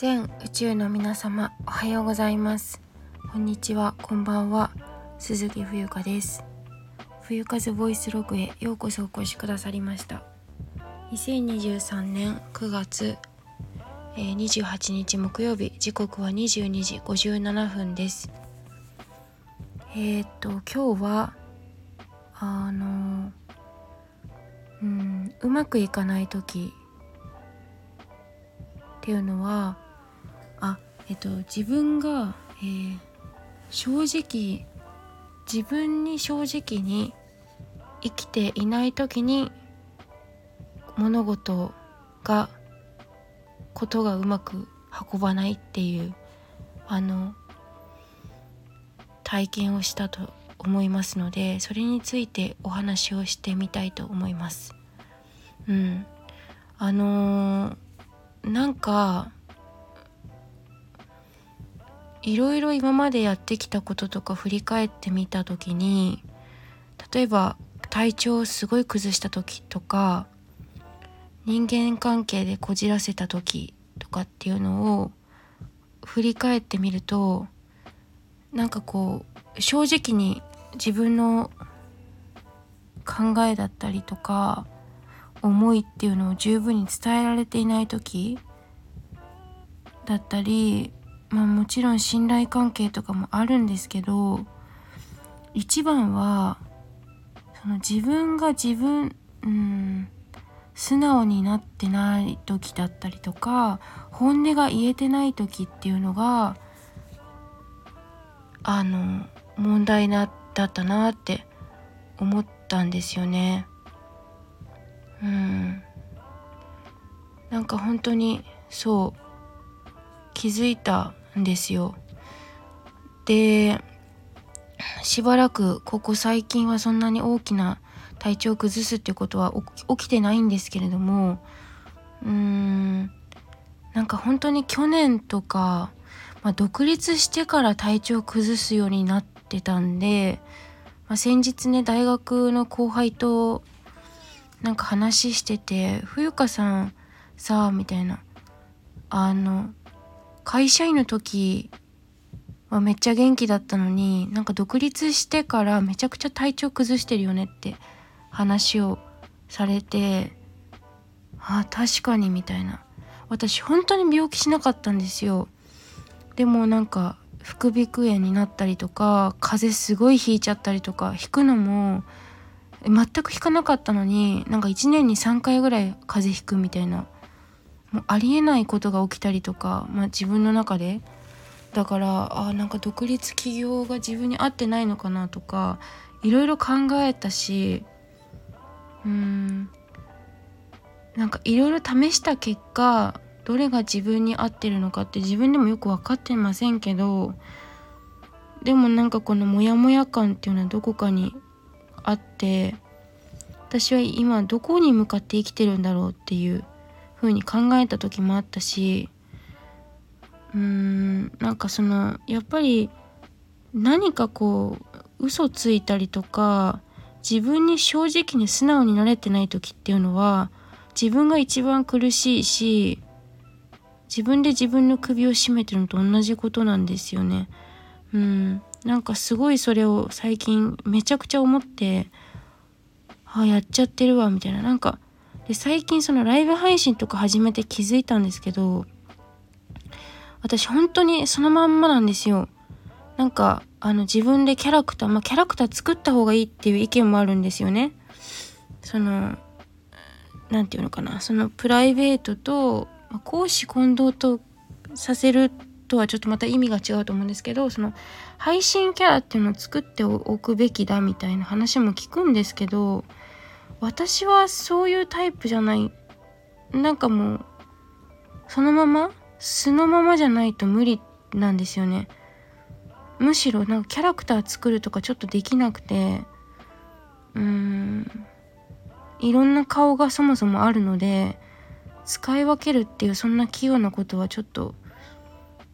全宇宙の皆様おはようございます。こんにちはこんばんは。鈴木冬香です。冬風ボイスログへようこそお越しくださりました。2023年9月、えー、28日木曜日時刻は22時57分です。えー、っと今日はあのうんうまくいかない時っていうのはえっと自分が、えー、正直自分に正直に生きていない時に物事がことがうまく運ばないっていうあの体験をしたと思いますのでそれについてお話をしてみたいと思います。うん、あのー、なんかいろいろ今までやってきたこととか振り返ってみた時に例えば体調をすごい崩した時とか人間関係でこじらせた時とかっていうのを振り返ってみるとなんかこう正直に自分の考えだったりとか思いっていうのを十分に伝えられていない時だったりまあもちろん信頼関係とかもあるんですけど一番はその自分が自分うん素直になってない時だったりとか本音が言えてない時っていうのがあの問題なだったなって思ったんですよね。うんなんか本当にそう気づいたんですよ。でしばらくここ最近はそんなに大きな体調を崩すっていうことは起きてないんですけれどもうーんなんか本当に去年とか、まあ、独立してから体調を崩すようになってたんで、まあ、先日ね大学の後輩となんか話してて「冬香さんさあ」みたいなあの会社員の時はめっちゃ元気だったのになんか独立してからめちゃくちゃ体調崩してるよねって話をされてあ確かにみたいな。私本当に病気しなかったんですよ。でもなんか副鼻腔炎になったりとか風邪すごいひいちゃったりとか引くのも全く引かなかったのになんか1年に3回ぐらい風邪ひくみたいなもうありえないことが起きたりとか、まあ、自分の中で。だからあなんか独立起業が自分に合ってないのかなとかいろいろ考えたしうんなんかいろいろ試した結果どれが自分に合ってるのかって自分でもよく分かってませんけどでもなんかこのモヤモヤ感っていうのはどこかにあって私は今どこに向かって生きてるんだろうっていう風に考えた時もあったしうーんなんかそのやっぱり何かこう嘘ついたりとか自分に正直に素直になれてない時っていうのは自分が一番苦しいし自分で自分の首を絞めてるのと同じことなんですよね。うん、なんかすごいそれを最近めちゃくちゃ思ってあやっちゃってるわみたいななんかで最近そのライブ配信とか始めて気づいたんですけど私本当にそのまんまなんですよ。なんかあの自分でキャラクターまあキャラクター作った方がいいっていう意見もあるんですよね。その何て言うのかな。そのプライベートと公私混同とさせるとはちょっとまた意味が違うと思うんですけどその配信キャラっていうのを作っておくべきだみたいな話も聞くんですけど私はそういうタイプじゃない。なんかもうそのまま素のままじゃないと無理なんですよね。むしろなんかキャラクター作るとかちょっとできなくてうーんいろんな顔がそもそもあるので使い分けるっていうそんな器用なことはちょっと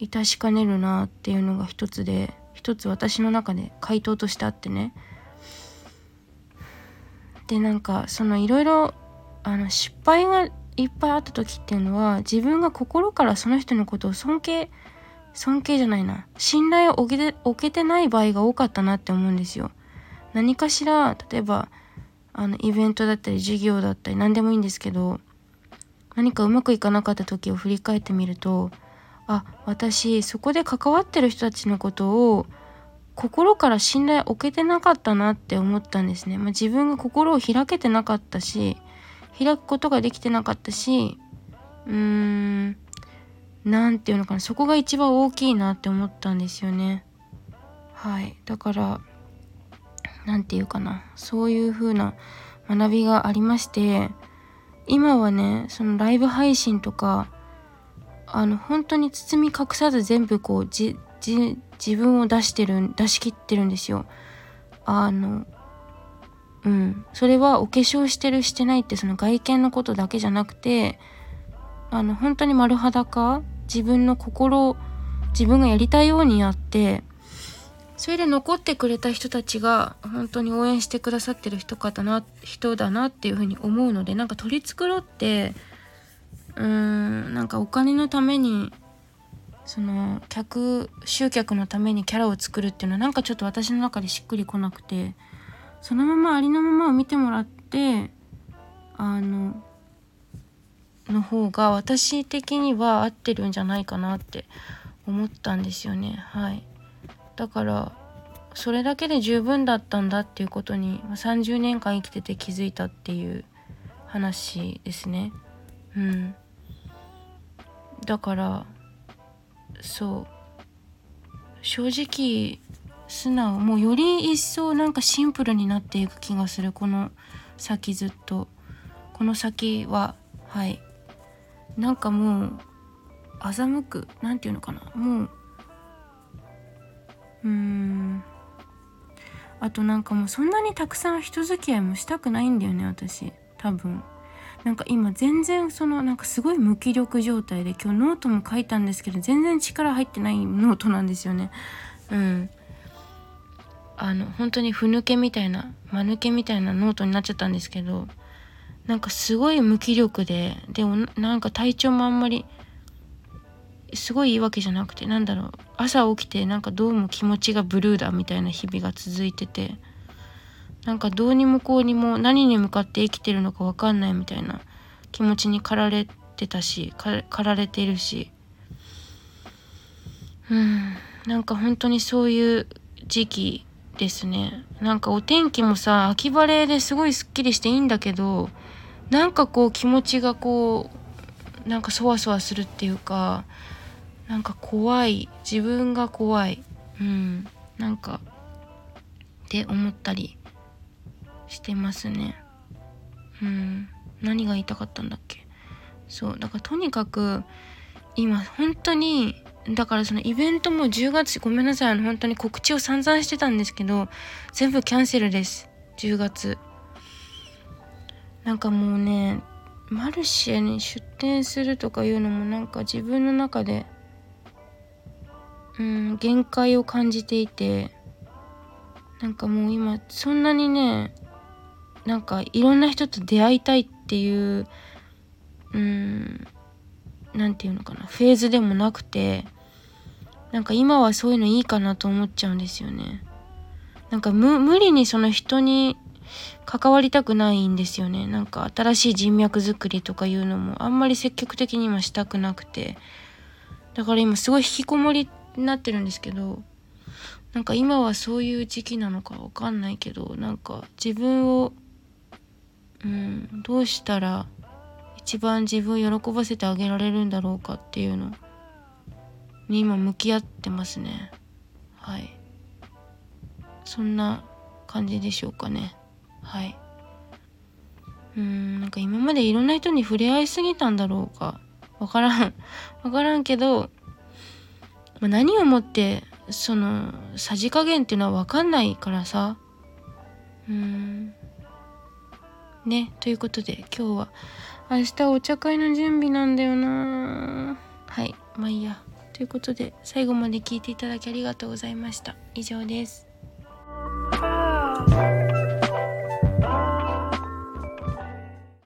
致しかねるなっていうのが一つで一つ私の中で回答としてあってね。でなんかそのいろいろあの失敗がいっぱいあった時っていうのは自分が心からその人のことを尊敬尊敬じゃないな信頼を置けて置けてない場合が多かったなって思うんですよ。何かしら例えばあのイベントだったり授業だったり何でもいいんですけど何かうまくいかなかった時を振り返ってみるとあ私そこで関わってる人たちのことを心から信頼を置けてなかったなって思ったんですね。まあ、自分が心を開けてなかったし開くことができてなかったしうーん何て言うのかなそこが一番大きいなって思ったんですよね。はいだから何て言うかなそういう風な学びがありまして今はねそのライブ配信とかあの本当に包み隠さず全部こうじ自分を出してる出し切ってるんですよ。あのうんそれはお化粧してるしてないってその外見のことだけじゃなくてあの本当に丸裸自分の心自分がやりたいようにやってそれで残ってくれた人たちが本当に応援してくださってる人かだな人だなっていうふうに思うのでなんか取り繕ってうーんなんかお金のためにその客集客のためにキャラを作るっていうのはなんかちょっと私の中でしっくりこなくてそのままありのままを見てもらってあのの方が私的には合ってるんじゃないかなって思ったんですよね。はい。だからそれだけで十分だったんだっていうことに30年間生きてて気づいたっていう話ですね。うん。だからそう。正直素直。もうより一層なんかシンプルになっていく気がする。この先ずっと。この先ははい。なんかもう欺く。何て言うのかな。もううーん。あとなんかもうそんなにたくさん人付き合いもしたくないんだよね私。多分。なんか今全然そのなんかすごい無気力状態で今日ノートも書いたんですけど全然力入ってないノートなんですよね。うん。あの本当にふぬけみたいな間抜けみたいなノートになっちゃったんですけどなんかすごい無気力ででもなんか体調もあんまりすごいいいわけじゃなくてなんだろう朝起きてなんかどうも気持ちがブルーだみたいな日々が続いててなんかどうにもこうにも何に向かって生きてるのか分かんないみたいな気持ちに駆られてたし駆られてるし。うんなんか本当にそういう時期ですね。なんかお天気もさ秋晴れですごいすっきりしていいんだけどなんかこう気持ちがこうなんかそわそわするっていうかなんか怖い自分が怖い。うんなんかって思ったり。してますね。うん。何が言いたかったんだっけ？そう。だからとにかく今本当にだからそのイベントも10月ごめんなさい。あの本当に告知を散々してたんですけど全部キャンセルです。10月。なんかもうねマルシェに出店するとかいうのもなんか自分の中でうん限界を感じていてなんかもう今そんなにねなんかいろんな人と出会いたいっていううん何て言うのかなフェーズでもなくてなんか今はそういうのいいかなと思っちゃうんですよね。なんか無理にその人に関わりたくないんですよね。なんか新しい人脈作りとかいうのもあんまり積極的に今したくなくて。だから今すごい引きこもりになってるんですけどなんか今はそういう時期なのかわかんないけどなんか自分をうん。どうしたら一番自分を喜ばせてあげられるんだろうかっていうのに今向き合ってますね。はい。そんな感じでしょうかね。はい。うん。なんか今までいろんな人に触れ合いすぎたんだろうかわからん。わからんけど、まあ、何をもってそのさじ加減っていうのは分かんないからさ。うん。ねということで今日は明日お茶会の準備なんだよな。はいまあいいや。ということで最後まで聞いていただきありがとうございました。以上です。